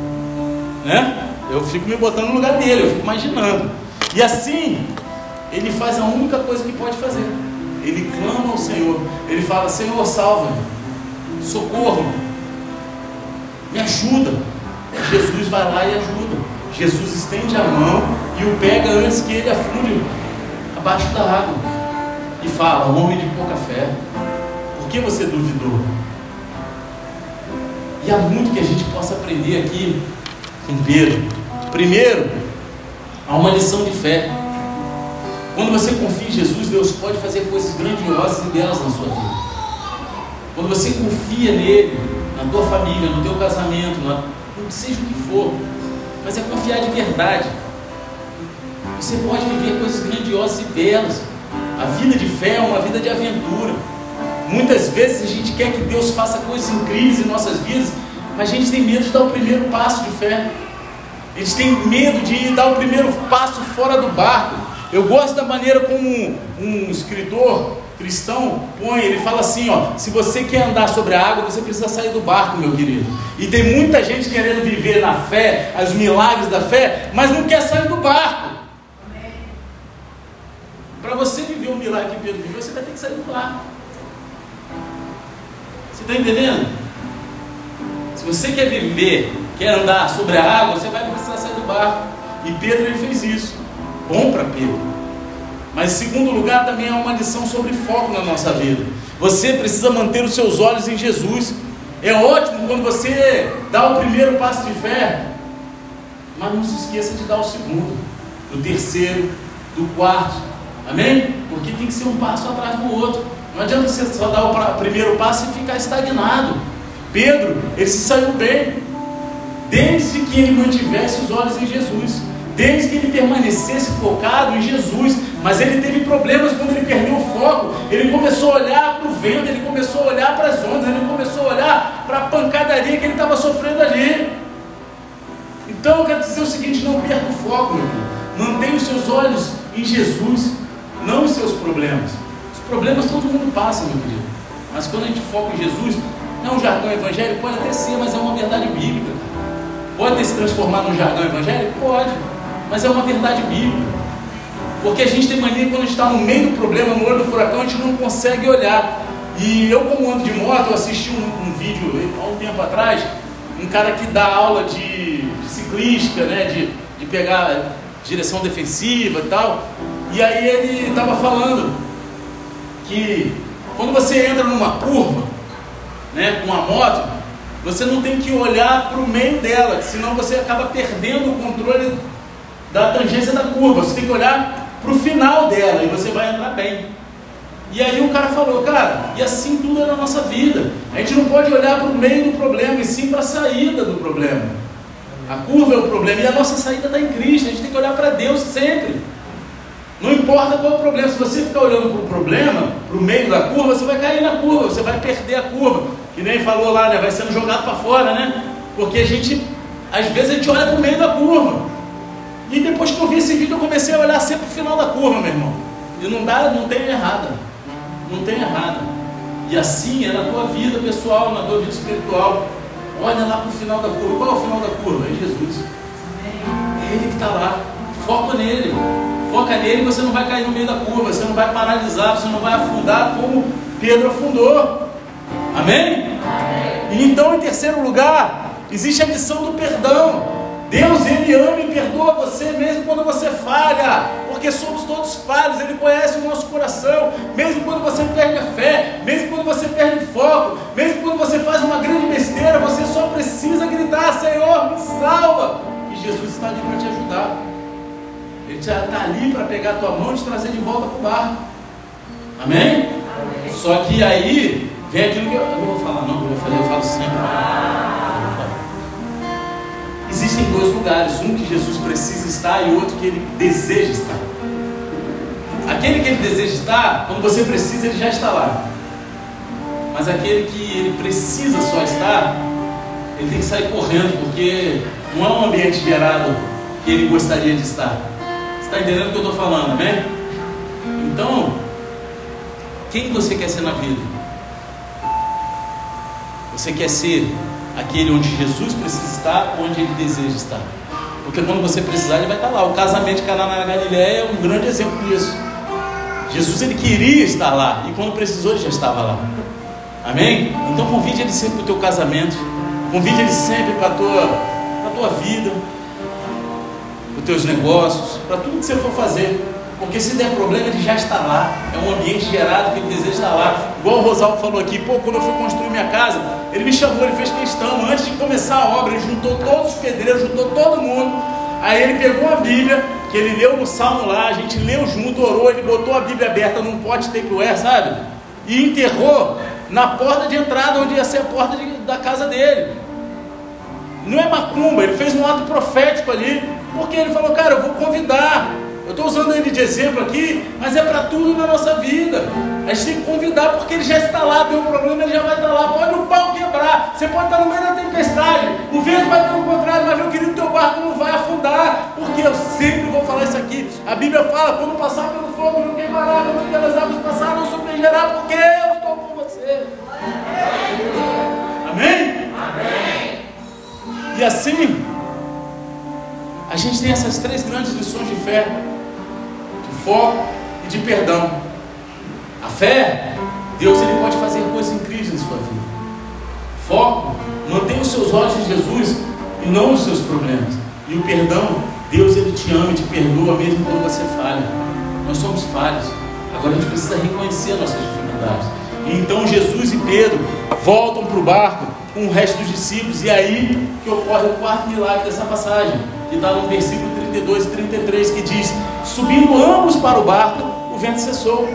Né? Eu fico me botando no lugar dele, eu fico imaginando. E assim, ele faz a única coisa que pode fazer. Ele clama ao Senhor. Ele fala: Senhor, salva-me, socorro, me ajuda. Jesus vai lá e ajuda. Jesus estende a mão e o pega antes que ele afunde abaixo da água. E fala: Homem de pouca fé, por que você duvidou? E há muito que a gente possa aprender aqui com Pedro. Primeiro, há uma lição de fé. Quando você confia em Jesus, Deus pode fazer coisas grandiosas e belas na sua vida. Quando você confia nele, na tua família, no teu casamento, na, seja o que for, mas é confiar de verdade. Você pode viver coisas grandiosas e belas. A vida de fé é uma vida de aventura. Muitas vezes a gente quer que Deus faça coisas incríveis em nossas vidas, mas a gente tem medo de dar o primeiro passo de fé. A gente tem medo de dar o primeiro passo fora do barco. Eu gosto da maneira como um, um escritor cristão põe, ele fala assim, ó, se você quer andar sobre a água, você precisa sair do barco, meu querido. E tem muita gente querendo viver na fé, os milagres da fé, mas não quer sair do barco. Para você viver o milagre que Pedro viveu, você vai ter que sair do barco. Você está entendendo? Se você quer viver, quer andar sobre a água, você vai precisar sair do barco. E Pedro ele fez isso. Bom para Pedro. Mas segundo lugar, também é uma lição sobre foco na nossa vida. Você precisa manter os seus olhos em Jesus. É ótimo quando você dá o primeiro passo de fé, mas não se esqueça de dar o segundo, do terceiro, do quarto. Amém? Porque tem que ser um passo atrás do outro. Não adianta você só dar o primeiro passo e ficar estagnado. Pedro, ele se saiu bem, desde que ele mantivesse os olhos em Jesus, desde que ele permanecesse focado em Jesus. Mas ele teve problemas quando ele perdeu o foco. Ele começou a olhar para o vento, ele começou a olhar para as ondas, ele começou a olhar para a pancadaria que ele estava sofrendo ali. Então eu quero dizer o seguinte: não perca o foco, meu. Mantenha os seus olhos em Jesus, não os seus problemas. Os problemas todo mundo passa, meu querido. Mas quando a gente foca em Jesus, é um jargão evangélico? Pode até ser, mas é uma verdade bíblica. Pode se transformar num jargão evangélico? Pode, mas é uma verdade bíblica. Porque a gente tem mania quando está no meio do problema, no olho do furacão, a gente não consegue olhar. E eu, como ando de moto, eu assisti um, um vídeo há um tempo atrás, um cara que dá aula de, de ciclística, né, de, de pegar direção defensiva e tal. E aí ele estava falando que quando você entra numa curva, né, com uma moto, você não tem que olhar para o meio dela, senão você acaba perdendo o controle da tangência da curva. Você tem que olhar para o final dela e você vai entrar bem. E aí o cara falou, cara, e assim tudo é na nossa vida. A gente não pode olhar para o meio do problema, e sim para a saída do problema. A curva é o problema e a nossa saída está em Cristo. A gente tem que olhar para Deus sempre. Não importa qual é o problema, se você ficar olhando para o problema, para o meio da curva, você vai cair na curva, você vai perder a curva. Que nem falou lá, né? Vai sendo jogado para fora, né? Porque a gente, às vezes, a gente olha para o meio da curva. E depois que eu vi esse vídeo, eu comecei a olhar sempre para o final da curva, meu irmão. E não dá, não tem errada. Não tem errada. E assim é na tua vida pessoal, na tua vida espiritual. Olha lá para o final da curva. Qual é o final da curva? É Jesus. É Ele que está lá. Foca nele. Foca nele e você não vai cair no meio da curva. Você não vai paralisar, você não vai afundar como Pedro afundou. Amém? Amém. E então, em terceiro lugar, existe a missão do perdão. Deus, Ele ama e perdoa você mesmo quando você falha, porque somos todos falhos, Ele conhece o nosso coração, mesmo quando você perde a fé, mesmo quando você perde o foco, mesmo quando você faz uma grande besteira, você só precisa gritar: Senhor, me salva! E Jesus está ali para te ajudar, Ele já está ali para pegar a tua mão e te trazer de volta para o barco, amém? Amém? Só que aí vem aquilo que eu, eu não vou falar, não, eu vou fazer, eu falo sempre. Existem dois lugares, um que Jesus precisa estar e outro que ele deseja estar. Aquele que ele deseja estar, quando você precisa, ele já está lá. Mas aquele que ele precisa só estar, ele tem que sair correndo, porque não é um ambiente gerado que ele gostaria de estar. Você está entendendo o que eu estou falando, amém? Então, quem você quer ser na vida? Você quer ser aquele onde Jesus precisa estar, onde ele deseja estar. Porque quando você precisar, ele vai estar lá. O casamento de Caná na Galiléia é um grande exemplo disso. Jesus ele queria estar lá e quando precisou ele já estava lá. Amém? Então convide ele sempre para o teu casamento, convide ele sempre para a tua, para a tua vida, para os teus negócios, para tudo que você for fazer. Porque se der problema, ele já está lá. É um ambiente gerado que ele deseja estar lá. Igual o Rosalvo falou aqui, pô, quando eu fui construir minha casa, ele me chamou, ele fez questão, antes de começar a obra, ele juntou todos os pedreiros, juntou todo mundo. Aí ele pegou a Bíblia, que ele leu no salmo lá, a gente leu junto, orou, ele botou a Bíblia aberta num pote takeaway, sabe? E enterrou na porta de entrada, onde ia ser a porta de, da casa dele. Não é macumba, ele fez um ato profético ali, porque ele falou, cara, eu vou convidar eu estou usando ele de exemplo aqui, mas é para tudo na nossa vida. A gente tem que convidar porque ele já está lá, tem um problema, ele já vai estar lá. Pode o pau quebrar, você pode estar no meio da tempestade, o vento vai ter o contrário, mas meu querido, teu barco não vai afundar, porque eu sempre vou falar isso aqui. A Bíblia fala: quando passar pelo fogo, não queimará, quando pelas águas passar, não sobregerá, porque eu estou com você. Amém? Amém. E assim, a gente tem essas três grandes lições de fé foco e de perdão. A fé, Deus ele pode fazer coisas incríveis na sua vida. Foco, mantenha os seus olhos em Jesus e não nos seus problemas. E o perdão, Deus ele te ama e te perdoa mesmo quando você falha. Nós somos falhos. Agora a gente precisa reconhecer nossas dificuldades. E então Jesus e Pedro voltam para o barco com o resto dos discípulos. E aí que ocorre o quarto milagre dessa passagem, que está no versículo 32 e 33, que diz: Subindo ambos para o barco, o vento cessou.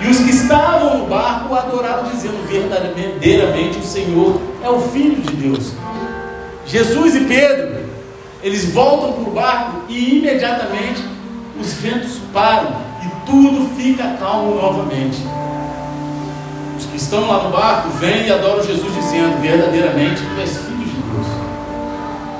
E os que estavam no barco adoraram, dizendo: Verdadeiramente o Senhor é o Filho de Deus. Jesus e Pedro, eles voltam para o barco e imediatamente os ventos param e tudo fica calmo novamente. Os que estão lá no barco vêm e adoram Jesus, dizendo: Verdadeiramente tu és Filho de Deus.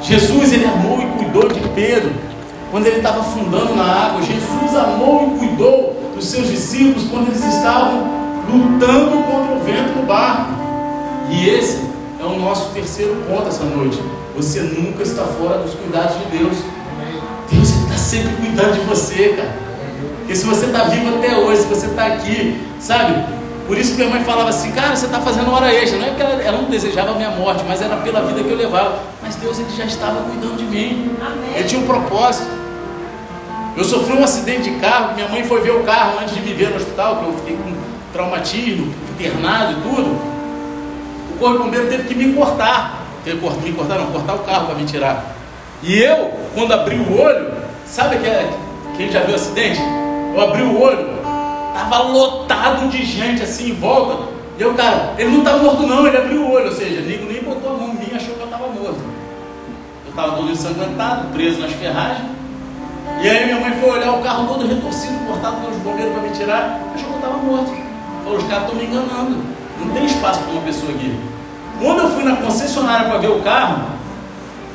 Jesus, ele amou e cuidou de Pedro quando ele estava afundando na água. Jesus amou e cuidou dos seus discípulos quando eles estavam lutando contra o vento no barco. E esse é o nosso terceiro ponto essa noite. Você nunca está fora dos cuidados de Deus. Deus está sempre cuidando de você, cara. Porque se você está vivo até hoje, se você está aqui, sabe? Por isso que minha mãe falava assim, cara, você está fazendo hora extra. Não é porque ela, ela, não desejava a minha morte, mas era pela vida que eu levava. Mas Deus ele já estava cuidando de mim. Amém. Ele tinha um propósito. Eu sofri um acidente de carro, minha mãe foi ver o carro antes de me ver no hospital, que eu fiquei com traumatismo, internado e tudo. O corpo bombeiro teve que me cortar. Teve que me cortar, não, cortar o carro para me tirar. E eu, quando abri o olho, sabe que é, quem já viu o acidente? Eu abri o olho, tava lotado de gente assim em volta. E eu, cara, ele não está morto não, ele abriu o olho, ou seja, Nico nem botou a mão em mim, achou que eu estava morto. Eu estava todo ensanguentado, preso nas ferragens. E aí minha mãe foi olhar o carro todo retorcido, cortado pelos bombeiros para me tirar, achou que eu estava morto. Falou, os caras estão me enganando. Não tem espaço para uma pessoa aqui. Quando eu fui na concessionária para ver o carro,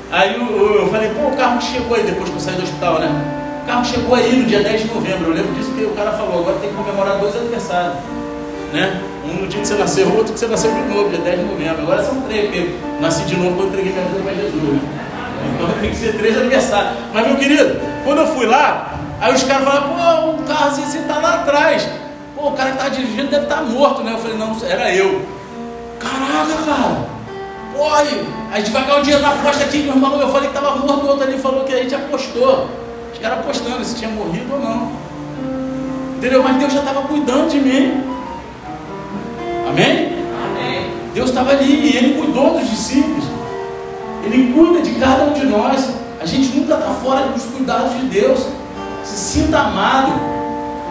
aí eu, eu, eu, falei, pô, o carro que chegou aí depois que eu saí do hospital, né? O carro chegou aí no dia 10 de novembro. Eu lembro disso porque o cara falou, agora tem que comemorar dois aniversários. Né? Um no dia que você nasceu, outro que você nasceu de novo, dia 10 de novembro. Agora são três, porque nasci de novo quando entreguei minha vida para Jesus. Né? Então tem que ser três aniversários. Mas meu querido, quando eu fui lá, aí os caras falaram, pô, o carro assim, você tá lá atrás. Pô, o cara que tá dirigindo deve estar tá morto, né? Eu falei, não, era eu. Caraca, cara. Pô, aí, a gente vai ganhar o dinheiro na aposta aqui, meu irmão. Eu falei que tava morto, o outro ali falou que a gente apostou. Os caras apostando se tinha morrido ou não. Entendeu? Mas Deus já estava cuidando de mim. Amém? Amém. Deus estava ali e Ele cuidou dos discípulos. Ele cuida de cada um de nós. A gente nunca está fora dos cuidados de Deus. Se sinta amado,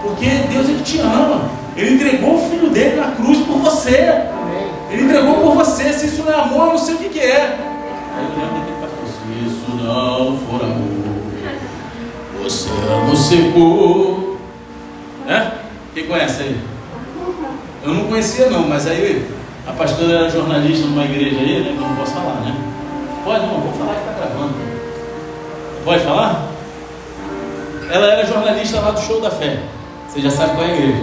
porque Deus ele te ama. Ele entregou o filho dele na cruz por você. Ele entregou por você. Se isso não é amor, eu não sei o que, que é. Aí eu lembro daquele pastor: se isso não for amor, você ama o secou. Né? Quem conhece aí? Eu não conhecia não, mas aí a pastora era jornalista numa igreja aí, né? Então não posso falar, né? Pode, não, vou falar que está gravando. Pode falar? Ela era jornalista lá do Show da Fé. Você já sabe qual é a igreja.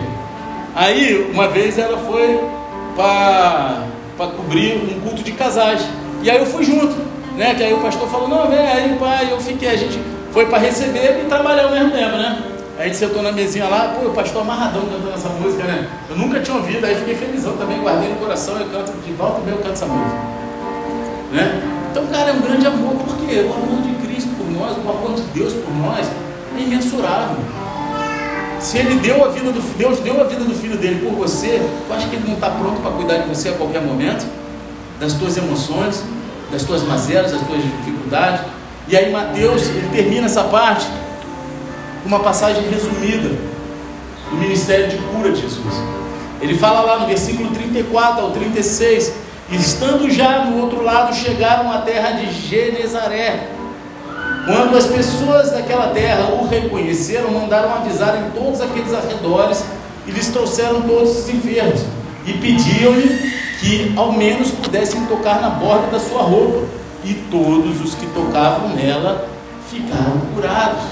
Aí, uma vez ela foi para cobrir um culto de casais. E aí eu fui junto. Né? Que aí o pastor falou, não, vem aí, pai, eu fiquei, a gente foi para receber e trabalhar mesmo tempo, né? A gente sentou na mesinha lá, pô, o pastor amarradão cantando essa música, né? Eu nunca tinha ouvido, aí fiquei felizão também, guardei no coração, eu canto de volta e eu canto essa música. Né? Então, cara, é um grande amor, porque o amor de Cristo por nós, o amor de Deus por nós é imensurável. Se ele deu a vida do Deus deu a vida do filho dele por você, eu acho que ele não está pronto para cuidar de você a qualquer momento, das tuas emoções, das tuas mazelas, das tuas dificuldades. E aí Mateus ele termina essa parte com uma passagem resumida do ministério de cura de Jesus. Ele fala lá no versículo 34 ao 36 Estando já no outro lado, chegaram à terra de Genezaré. Quando as pessoas daquela terra o reconheceram, mandaram avisar em todos aqueles arredores e lhes trouxeram todos os enfermos e pediam-lhe que ao menos pudessem tocar na borda da sua roupa. E todos os que tocavam nela ficaram curados.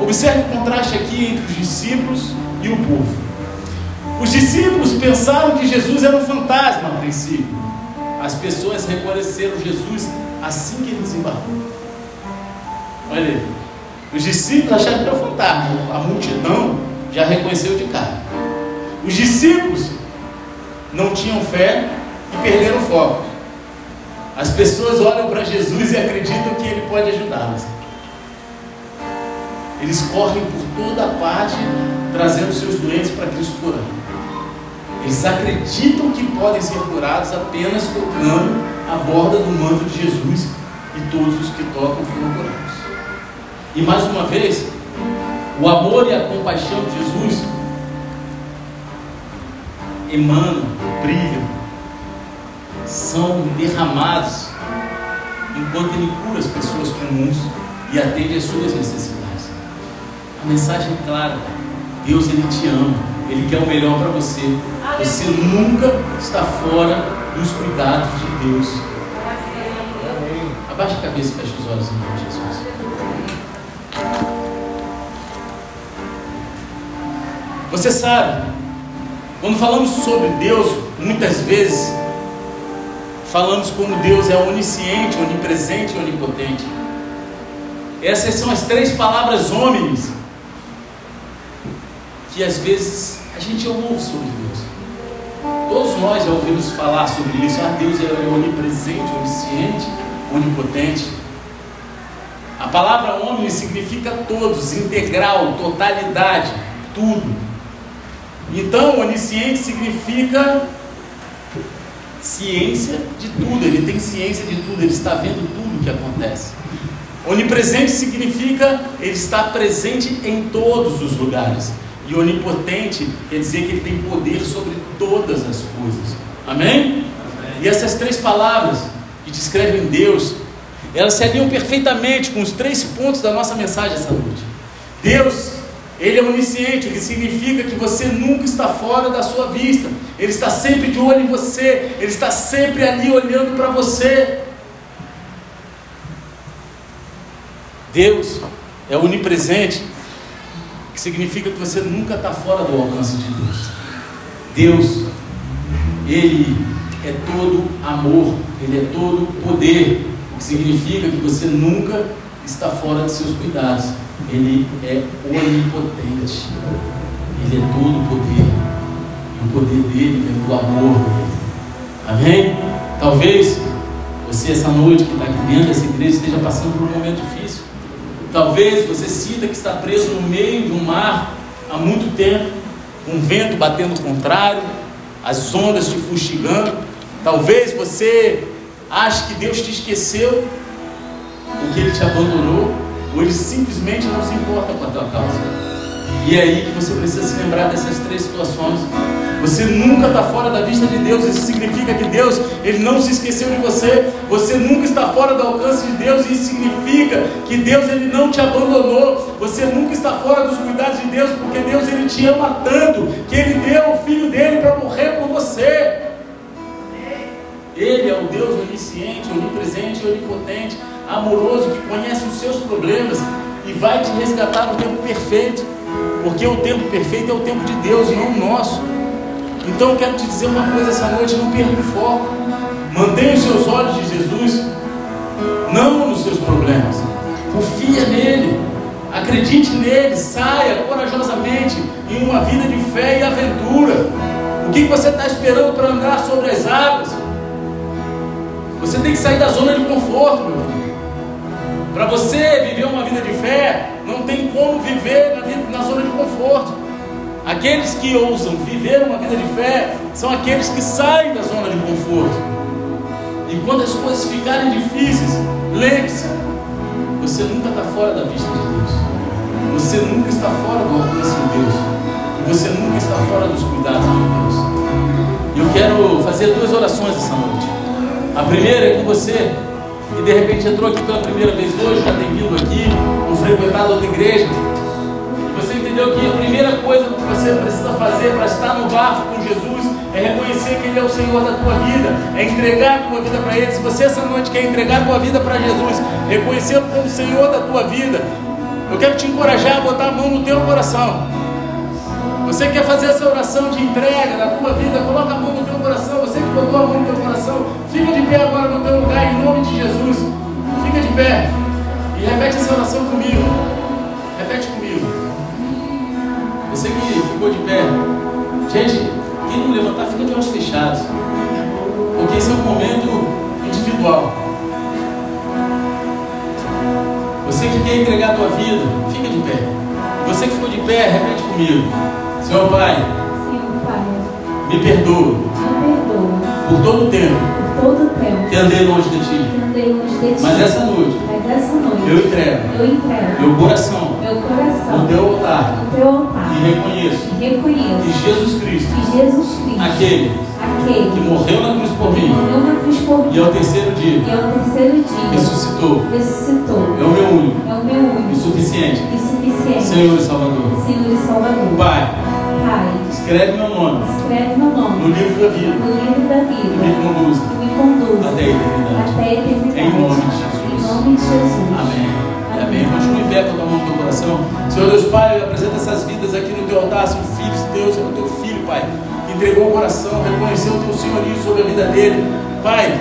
Observe o contraste aqui entre os discípulos e o povo. Os discípulos pensaram que Jesus era um fantasma a princípio. As pessoas reconheceram Jesus assim que ele desembarcou. Olha aí. Os discípulos acharam que era um fantasma. A multidão já reconheceu de cara. Os discípulos não tinham fé e perderam o foco. As pessoas olham para Jesus e acreditam que ele pode ajudá-las. eles correm por toda parte trazendo seus doentes para Cristo curar. Eles acreditam que podem ser curados apenas tocando a borda do manto de Jesus e todos os que tocam foram curados. E mais uma vez, o amor e a compaixão de Jesus emanam, brilham, são derramados enquanto Ele cura as pessoas comuns e atende às suas necessidades. A mensagem é clara: Deus Ele te ama, Ele quer o melhor para você. Você nunca está fora dos cuidados de Deus. Abaixa a cabeça e fecha os olhos em nome de Jesus. Você sabe, quando falamos sobre Deus, muitas vezes falamos como Deus é onisciente, onipresente e onipotente. Essas são as três palavras homens que às vezes a gente ouve sobre Deus. Todos nós já ouvimos falar sobre isso. Ah, Deus é onipresente, onisciente, onipotente. A palavra homem significa todos, integral, totalidade, tudo. Então, onisciente significa ciência de tudo, ele tem ciência de tudo, ele está vendo tudo o que acontece. Onipresente significa ele está presente em todos os lugares. E onipotente quer dizer que ele tem poder sobre todas as coisas. Amém? Amém? E essas três palavras que descrevem Deus, elas se alinham perfeitamente com os três pontos da nossa mensagem essa noite. Deus ele é onisciente, o que significa que você nunca está fora da sua vista. Ele está sempre de olho em você, ele está sempre ali olhando para você. Deus é onipresente, que significa que você nunca está fora do alcance de Deus. Deus, Ele é todo amor, Ele é todo poder, o que significa que você nunca está fora de seus cuidados. Ele é onipotente. Ele é todo poder. E o poder dele vem do amor dele. Amém? Talvez você essa noite que está aqui dentro dessa igreja esteja passando por um momento difícil. Talvez você sinta que está preso no meio de um mar há muito tempo, um vento batendo contrário, as ondas te fustigando. Talvez você ache que Deus te esqueceu, porque Ele te abandonou ou ele simplesmente não se importa com a tua causa. E é aí que você precisa se lembrar dessas três situações. Você nunca está fora da vista de Deus. Isso significa que Deus ele não se esqueceu de você. Você nunca está fora do alcance de Deus. Isso significa que Deus ele não te abandonou. Você nunca está fora dos cuidados de Deus, porque Deus ele te ama tanto que ele deu o filho dele para morrer por você. Ele é o Deus onisciente, onipresente onipotente amoroso, que conhece os seus problemas e vai te resgatar no tempo perfeito, porque o tempo perfeito é o tempo de Deus, não o nosso. Então eu quero te dizer uma coisa essa noite: não perca o foco, mantenha os seus olhos de Jesus, não nos seus problemas, confia nele, acredite nele, saia corajosamente em uma vida de fé e aventura. O que você está esperando para andar sobre as águas? Você tem que sair da zona de conforto, meu irmão. Para você viver uma vida de fé, não tem como viver na, vida, na zona de conforto. Aqueles que ousam viver uma vida de fé são aqueles que saem da zona de conforto. E quando as coisas ficarem difíceis, lembre-se: você nunca está fora da vista de Deus. Você nunca está fora do alcance de Deus. E você nunca está fora dos cuidados de Deus. E eu quero fazer duas orações essa noite. A primeira é com você e de repente entrou aqui pela primeira vez hoje, já tem vindo aqui, ou frequentado outra igreja, e você entendeu que a primeira coisa que você precisa fazer para estar no barco com Jesus é reconhecer que Ele é o Senhor da tua vida, é entregar a tua vida para Ele. Se você essa noite quer entregar a tua vida para Jesus, reconhecê-lo como Senhor da tua vida, eu quero te encorajar a botar a mão no teu coração. Você quer fazer essa oração de entrega da tua vida, coloca a mão no teu coração. Você que botou a mão no teu coração, fica de pé agora no teu lugar, em nome de Jesus. Fica de pé e repete essa oração comigo. Repete comigo. Você que ficou de pé, gente, quem não levantar, fica de olhos fechados, porque esse é um momento individual. Você que quer entregar a tua vida, fica de pé. Você que ficou de pé, repete comigo. Senhor Pai, Senhor Pai, me perdoa me perdoa por todo o tempo por todo o tempo que andei longe de que Ti. andei longe de Ti. Mas essa noite, Mas essa noite eu entrego eu entrego meu coração meu coração no Teu altar no Teu altar e reconheço e reconheço que Jesus Cristo, que Jesus Cristo, aquele aquele que morreu na cruz por que mim morreu na cruz por mim e ao terceiro dia e ao terceiro dia ressuscitou, ressuscitou, é o meu único é o meu e único suficiente e suficiente Senhor e Salvador. Senhor e Salvador. Pai, Pai, escreve meu nome escreve meu nome no livro da vida no livro da e me vida conduza me até a eternidade. até a eternidade. Em nome de Jesus. Em nome de Jesus. Amém. Amém. Continue em pé com a mão no teu coração. Senhor Deus Pai, eu apresento essas vidas aqui no teu altar, são filhos de Deus, é o teu filho, Pai. Entregou o coração, reconheceu o teu senhorio sobre a vida dele. Pai,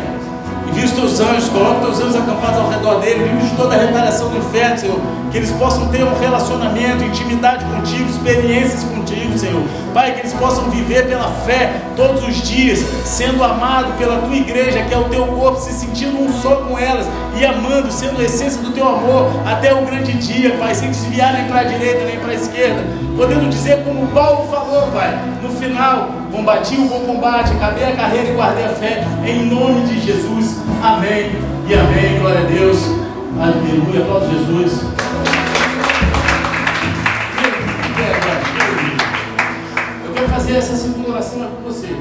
envia os teus anjos, coloca os teus anjos acampados ao redor dele, livre de toda a retaliação do inferno, Senhor. Que eles possam ter um relacionamento, intimidade contigo, experiências contigo, Senhor. Pai, que eles possam viver pela fé todos os dias, sendo amado pela tua igreja, que é o teu corpo, se sentindo um só com elas e amando, sendo a essência do teu amor até o grande dia, Pai, sem desviar nem para a direita nem para a esquerda, podendo dizer como Paulo falou, Pai, no final, combati o bom combate, acabei a carreira e guardei a fé, em nome de Jesus, amém e amém, glória a Deus, aleluia, aplausos Jesus. Eu quero fazer essa segunda oração com você.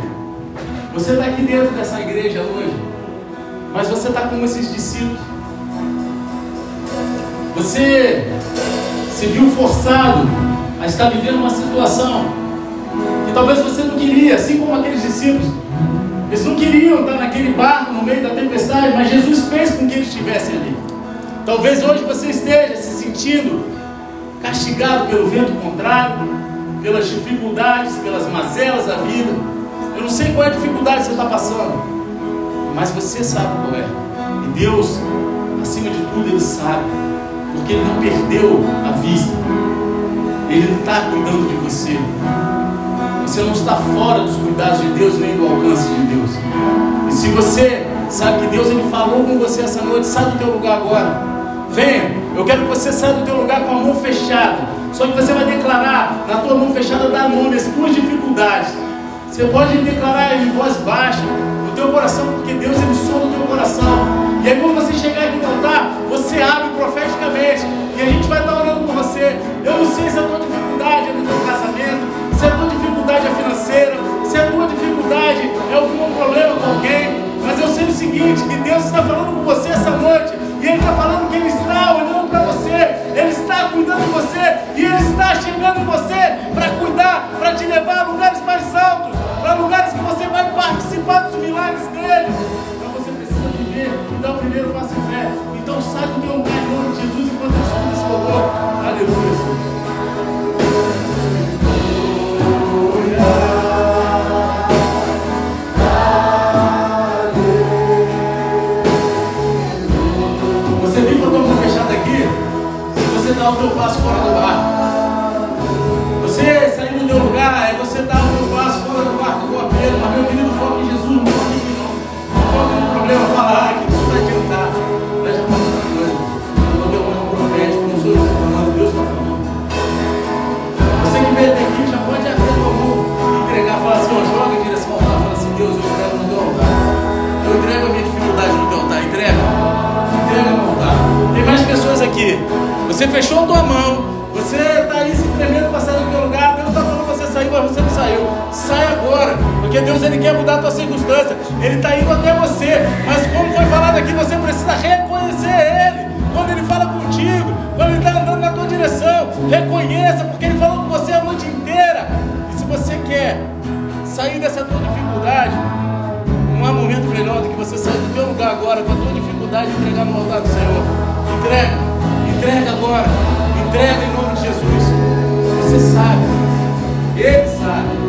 Você está aqui dentro dessa igreja hoje, mas você está como esses discípulos. Você se viu forçado a estar vivendo uma situação talvez você não queria, assim como aqueles discípulos. Eles não queriam estar naquele barco no meio da tempestade, mas Jesus fez com que eles estivessem ali. Talvez hoje você esteja se sentindo castigado pelo vento contrário, pelas dificuldades, pelas mazelas da vida. Eu não sei qual é a dificuldade que você está passando, mas você sabe qual é. E Deus, acima de tudo, Ele sabe, porque Ele não perdeu a vista. Ele está cuidando de você. Você não está fora dos cuidados de Deus nem do alcance de Deus. E se você sabe que Deus ele falou com você essa noite, sai do teu lugar agora. Venha, eu quero que você saia do teu lugar com a mão fechada. Só que você vai declarar na tua mão fechada da nome as tuas dificuldades. Você pode declarar em voz baixa no teu coração, porque Deus ele soa no teu coração. E aí quando você chegar aqui no altar, você abre profeticamente e a gente vai estar orando por você. Eu não sei se a tua dificuldade é no teu casamento, dificuldade é financeira, se a tua dificuldade é algum problema com alguém, mas eu sei o seguinte, que Deus está falando com você essa noite, e Ele está falando que Ele está olhando para você, Ele está cuidando de você, e Ele está chegando em você para cuidar, para te levar a lugares mais altos, para lugares que você vai participar dos milagres dele. Então você precisa viver e dar o primeiro passo em fé. Então sai do teu lugar em nome de Jesus enquanto eu escuto esse louvor. Aleluia. Teu passo fora do barco. Você sair do teu lugar é você dar o teu passo fora do barco com a Pedro. Mas meu querido, foca em Jesus, não mim não. Foca no problema, fala, ah, que isso vai adiantar. Presta atenção outra coisa. Eu não tenho um profético, não sou eu que falando, Deus está falando. Você que veio até aqui já pode abrir a tua mão e entregar, falar assim, ó, joga em direção altar, fala assim, Deus, eu entrego no teu altar. Eu entrego a minha dificuldade no teu altar, entrega. Entrega no altar. Tem mais pessoas aqui. Você fechou a tua mão, você está aí se tremendo para sair do teu lugar, Deus está falando você sair, mas você não saiu. Sai agora, porque Deus ele quer mudar a tua circunstância. Ele está indo até você, mas como foi falado aqui, você precisa reconhecer Ele. Quando Ele fala contigo, quando Ele está andando na tua direção, reconheça, porque Ele falou com você a noite inteira. E se você quer sair dessa tua dificuldade, não há momento melhor do que você sair do teu lugar agora com a tua dificuldade e entregar no altar do Senhor. Entrega, entrega agora, entrega em nome de Jesus. Você sabe, Ele sabe.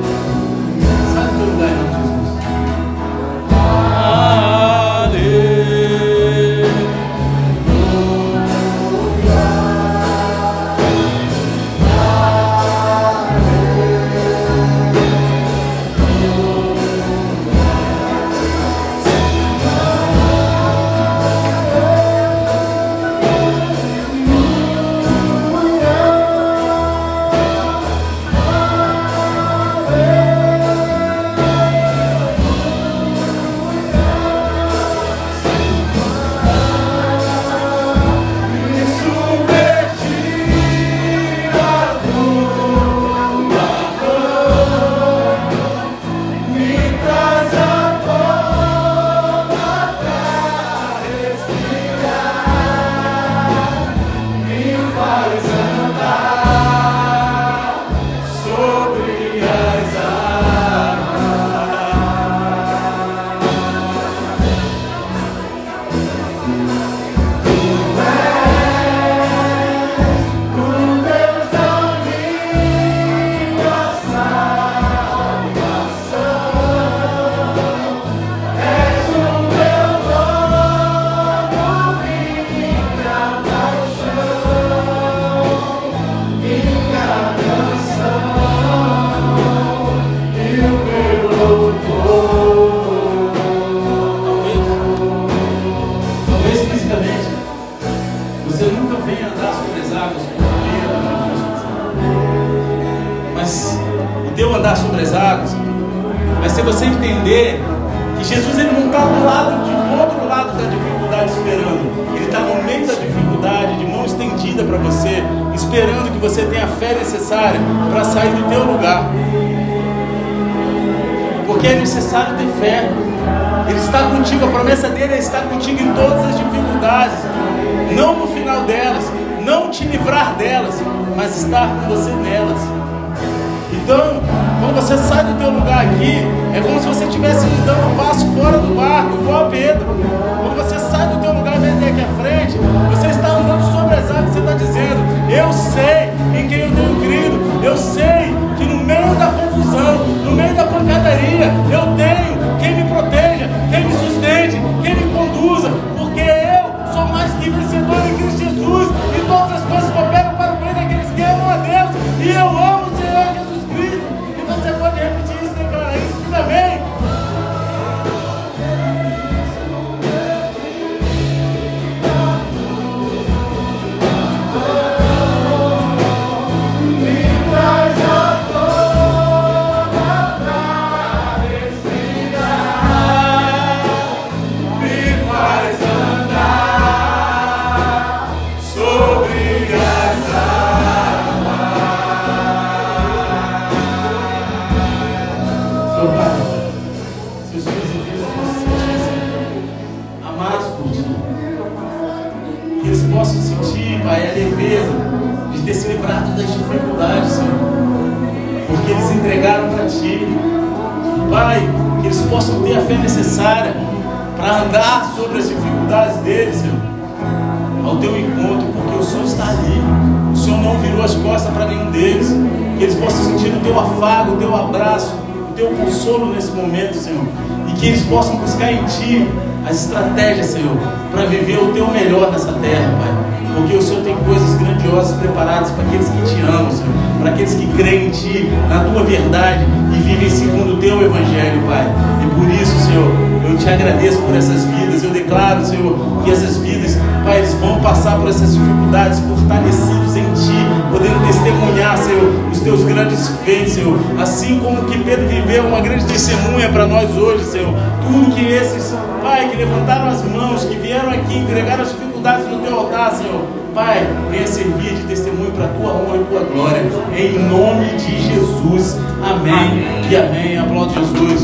te agradeço por essas vidas. Eu declaro, Senhor, que essas vidas, Pai, eles vão passar por essas dificuldades, fortalecidos em Ti, podendo testemunhar, Senhor, os Teus grandes feitos, Senhor. Assim como que Pedro viveu uma grande testemunha para nós hoje, Senhor. Tudo que esses, Pai, que levantaram as mãos, que vieram aqui, entregaram as dificuldades no Teu altar, Senhor. Pai, venha servir de testemunho para a tua honra e tua glória. Em nome de Jesus. Amém. amém. E amém. Aplaude Jesus.